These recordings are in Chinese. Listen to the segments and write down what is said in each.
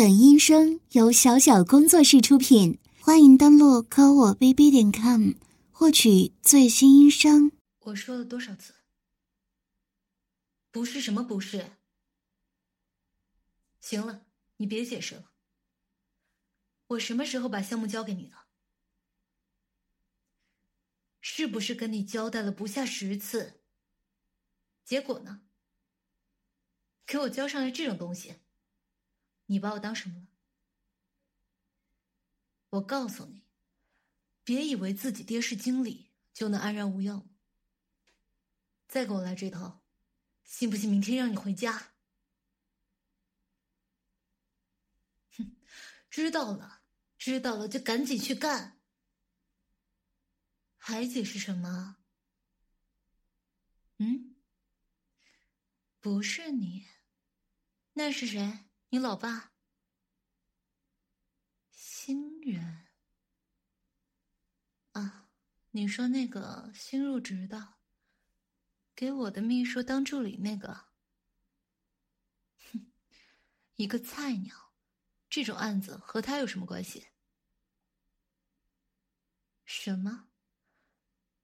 本音声由小小工作室出品，欢迎登录科我 bb 点 com 获取最新音声。我说了多少次？不是什么不是？行了，你别解释了。我什么时候把项目交给你的？是不是跟你交代了不下十次？结果呢？给我交上来这种东西，你把我当什么了？我告诉你，别以为自己爹是经理就能安然无恙。再给我来这套，信不信明天让你回家？哼，知道了，知道了，就赶紧去干。还解释什么？嗯？不是你。那是谁？你老爸？新人啊？你说那个新入职的，给我的秘书当助理那个？哼，一个菜鸟，这种案子和他有什么关系？什么？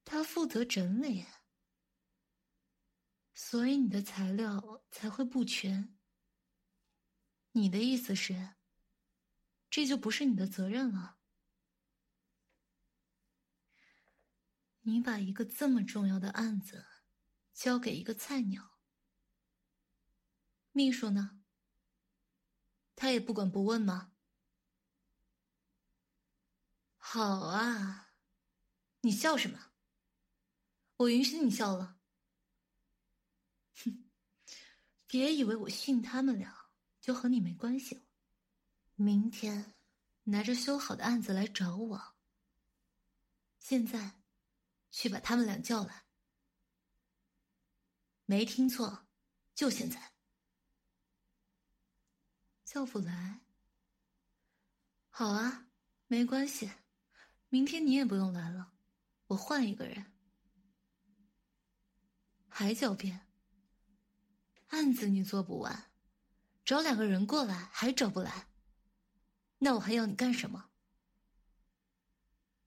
他负责整理，所以你的材料才会不全。你的意思是，这就不是你的责任了？你把一个这么重要的案子交给一个菜鸟，秘书呢？他也不管不问吗？好啊，你笑什么？我允许你笑了。哼，别以为我信他们俩。就和你没关系了。明天拿着修好的案子来找我。现在，去把他们俩叫来。没听错，就现在。叫不来。好啊，没关系，明天你也不用来了，我换一个人。还狡辩？案子你做不完。找两个人过来还找不来，那我还要你干什么？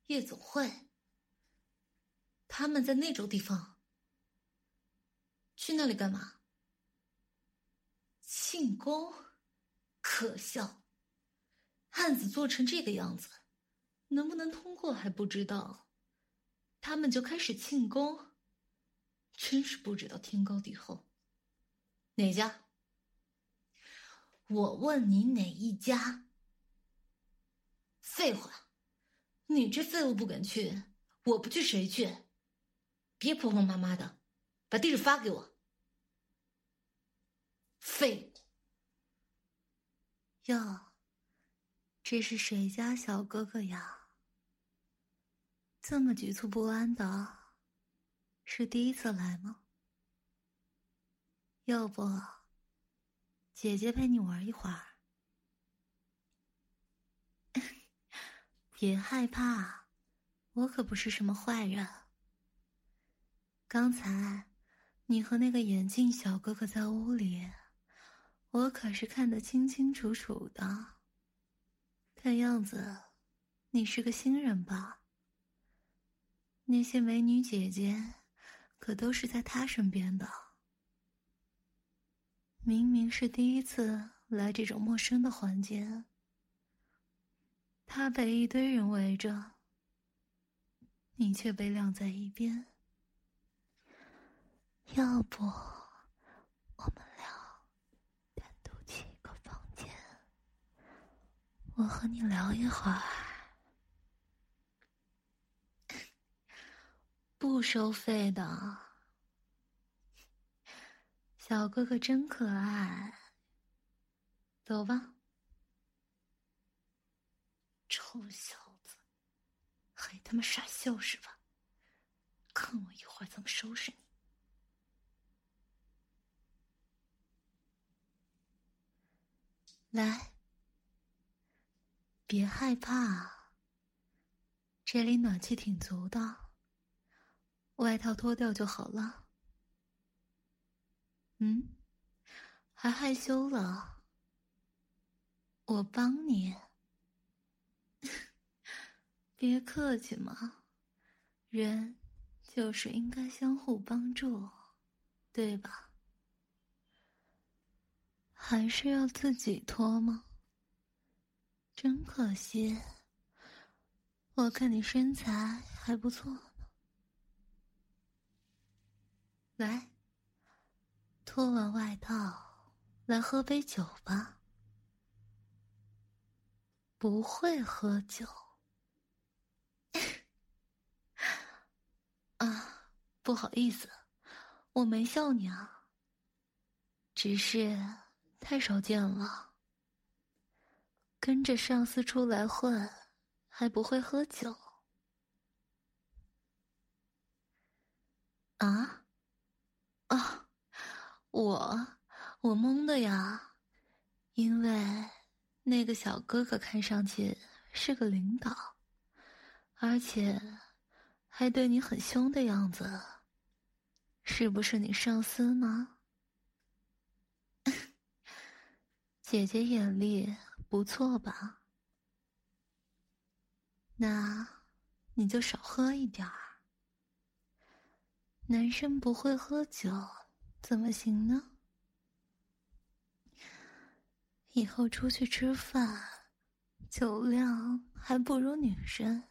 夜总会，他们在那种地方，去那里干嘛？庆功，可笑！案子做成这个样子，能不能通过还不知道，他们就开始庆功，真是不知道天高地厚。哪家？我问你哪一家？废话，你这废物不敢去，我不去谁去？别婆婆妈妈的，把地址发给我。废物！哟，这是谁家小哥哥呀？这么局促不安的，是第一次来吗？要不？姐姐陪你玩一会儿，别害怕，我可不是什么坏人。刚才你和那个眼镜小哥哥在屋里，我可是看得清清楚楚的。看样子，你是个新人吧？那些美女姐姐，可都是在他身边的。明明是第一次来这种陌生的环境，他被一堆人围着，你却被晾在一边。要不，我们俩单独去一个房间，我和你聊一会儿，不收费的。小哥哥真可爱，走吧。臭小子，还他妈傻笑是吧？看我一会儿怎么收拾你！来，别害怕，这里暖气挺足的，外套脱掉就好了。嗯，还害羞了？我帮你。别客气嘛，人就是应该相互帮助，对吧？还是要自己脱吗？真可惜，我看你身材还不错呢。来，脱完外套，来喝杯酒吧。不会喝酒。啊，不好意思，我没笑你啊。只是太少见了，跟着上司出来混，还不会喝酒。啊？啊，我我懵的呀，因为那个小哥哥看上去是个领导，而且。还对你很凶的样子，是不是你上司呢？姐姐眼力不错吧？那你就少喝一点儿。男生不会喝酒怎么行呢？以后出去吃饭，酒量还不如女生。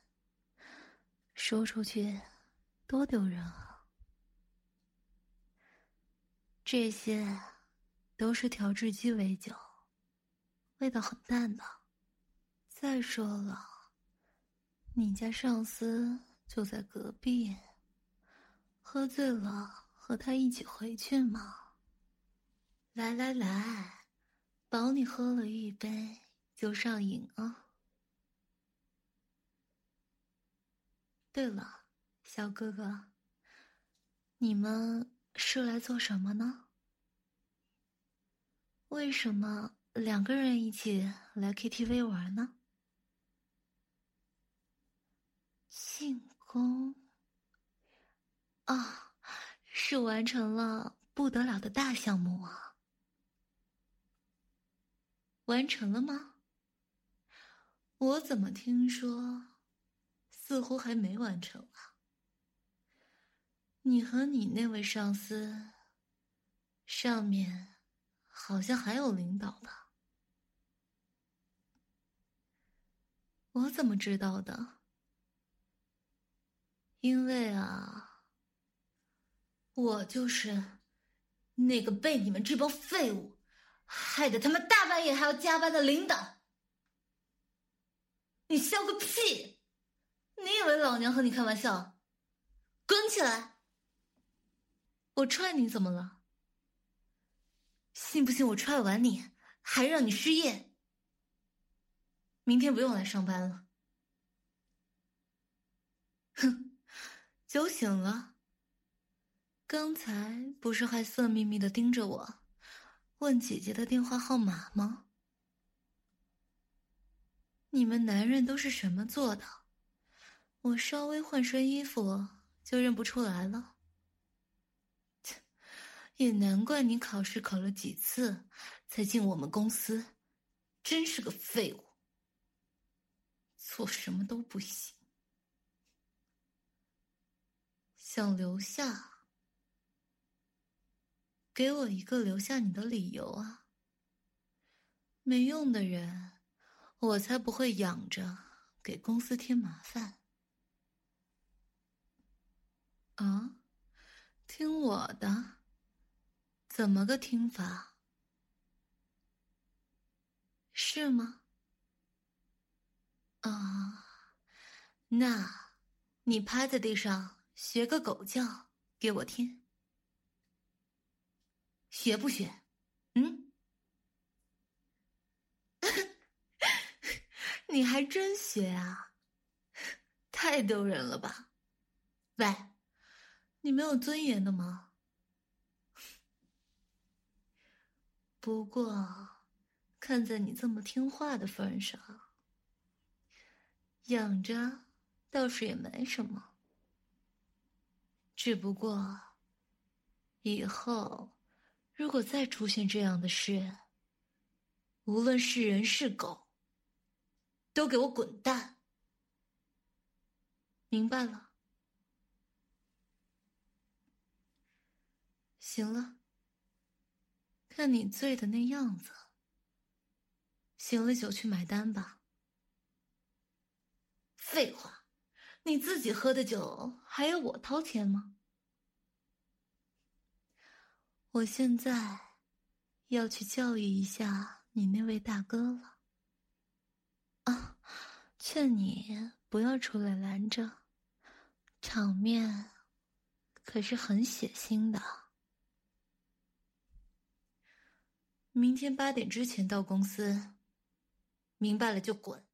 说出去，多丢人啊！这些都是调制鸡尾酒，味道很淡的。再说了，你家上司就在隔壁，喝醉了和他一起回去吗。来来来，保你喝了一杯就上瘾啊！对了，小哥哥，你们是来做什么呢？为什么两个人一起来 KTV 玩呢？庆功啊，是完成了不得了的大项目啊！完成了吗？我怎么听说？似乎还没完成啊！你和你那位上司，上面好像还有领导吧？我怎么知道的？因为啊，我就是那个被你们这帮废物害得他妈大半夜还要加班的领导。你笑个屁！你以为老娘和你开玩笑？滚起来！我踹你怎么了？信不信我踹完你还让你失业？明天不用来上班了。哼，酒醒了。刚才不是还色眯眯的盯着我，问姐姐的电话号码吗？你们男人都是什么做的？我稍微换身衣服就认不出来了，切，也难怪你考试考了几次才进我们公司，真是个废物，做什么都不行。想留下，给我一个留下你的理由啊！没用的人，我才不会养着给公司添麻烦。啊，听我的，怎么个听法？是吗？啊，那，你趴在地上学个狗叫给我听，学不学？嗯？你还真学啊？太丢人了吧！喂。你没有尊严的吗？不过，看在你这么听话的份上，养着倒是也没什么。只不过，以后如果再出现这样的事，无论是人是狗，都给我滚蛋！明白了。行了，看你醉的那样子，醒了酒去买单吧。废话，你自己喝的酒还要我掏钱吗？我现在要去教育一下你那位大哥了。啊，劝你不要出来拦着，场面可是很血腥的。明天八点之前到公司，明白了就滚。